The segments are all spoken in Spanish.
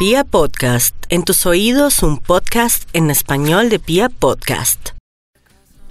Pia Podcast, en tus oídos un podcast en español de Pia Podcast.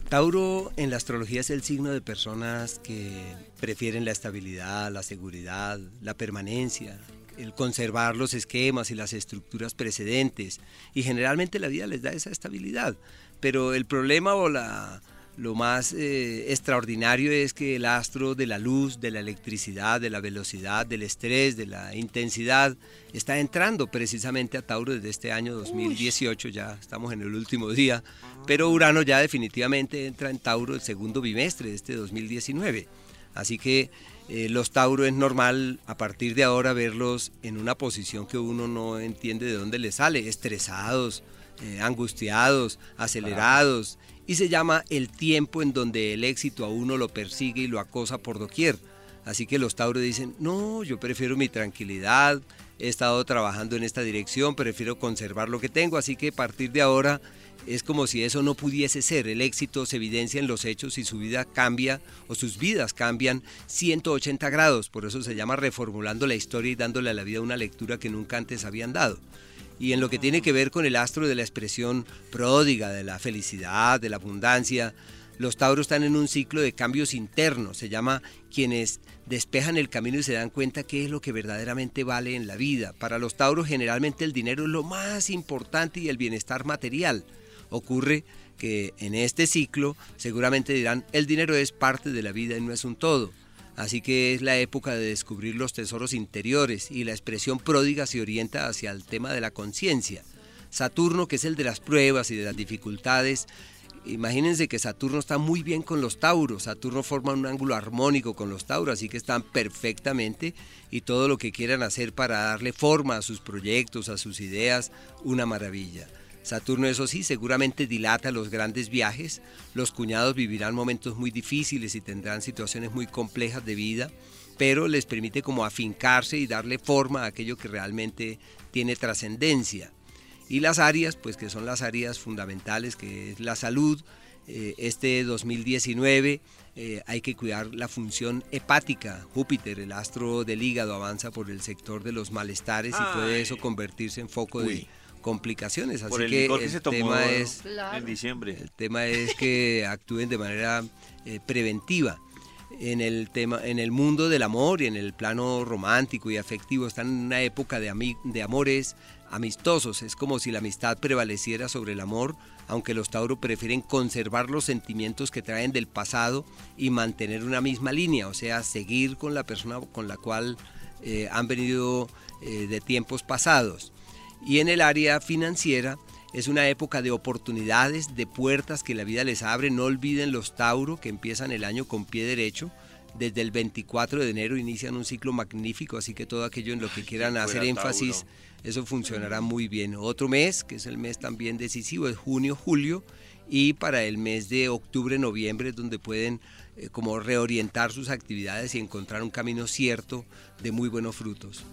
Tauro en la astrología es el signo de personas que prefieren la estabilidad, la seguridad, la permanencia, el conservar los esquemas y las estructuras precedentes. Y generalmente la vida les da esa estabilidad. Pero el problema o la, lo más eh, extraordinario es que el astro de la luz, de la electricidad, de la velocidad, del estrés, de la intensidad, está entrando precisamente a Tauro desde este año 2018, ya estamos en el último día, pero Urano ya definitivamente entra en Tauro el segundo bimestre de este 2019. Así que eh, los Tauro es normal a partir de ahora verlos en una posición que uno no entiende de dónde les sale, estresados, eh, angustiados, acelerados y se llama el tiempo en donde el éxito a uno lo persigue y lo acosa por doquier. Así que los Tauros dicen, no, yo prefiero mi tranquilidad, he estado trabajando en esta dirección, prefiero conservar lo que tengo, así que a partir de ahora es como si eso no pudiese ser. El éxito se evidencia en los hechos y su vida cambia o sus vidas cambian 180 grados. Por eso se llama reformulando la historia y dándole a la vida una lectura que nunca antes habían dado y en lo que tiene que ver con el astro de la expresión pródiga, de la felicidad, de la abundancia. Los tauros están en un ciclo de cambios internos, se llama quienes despejan el camino y se dan cuenta qué es lo que verdaderamente vale en la vida. Para los tauros generalmente el dinero es lo más importante y el bienestar material. Ocurre que en este ciclo seguramente dirán el dinero es parte de la vida y no es un todo. Así que es la época de descubrir los tesoros interiores y la expresión pródiga se orienta hacia el tema de la conciencia. Saturno, que es el de las pruebas y de las dificultades, imagínense que Saturno está muy bien con los Tauros, Saturno forma un ángulo armónico con los Tauros, así que están perfectamente y todo lo que quieran hacer para darle forma a sus proyectos, a sus ideas, una maravilla. Saturno, eso sí, seguramente dilata los grandes viajes. Los cuñados vivirán momentos muy difíciles y tendrán situaciones muy complejas de vida, pero les permite como afincarse y darle forma a aquello que realmente tiene trascendencia. Y las áreas, pues que son las áreas fundamentales, que es la salud. Eh, este 2019 eh, hay que cuidar la función hepática. Júpiter, el astro del hígado, avanza por el sector de los malestares y puede eso convertirse en foco de complicaciones. Así que el tema es en diciembre. El tema es que actúen de manera eh, preventiva. En el tema, en el mundo del amor y en el plano romántico y afectivo están en una época de, de amores amistosos. Es como si la amistad prevaleciera sobre el amor, aunque los Tauro prefieren conservar los sentimientos que traen del pasado y mantener una misma línea, o sea, seguir con la persona con la cual eh, han venido eh, de tiempos pasados. Y en el área financiera es una época de oportunidades, de puertas que la vida les abre. No olviden los Tauro que empiezan el año con pie derecho. Desde el 24 de enero inician un ciclo magnífico, así que todo aquello en lo que quieran hacer énfasis, eso funcionará muy bien. Otro mes, que es el mes también decisivo, es junio, julio, y para el mes de octubre, noviembre, donde pueden eh, como reorientar sus actividades y encontrar un camino cierto de muy buenos frutos.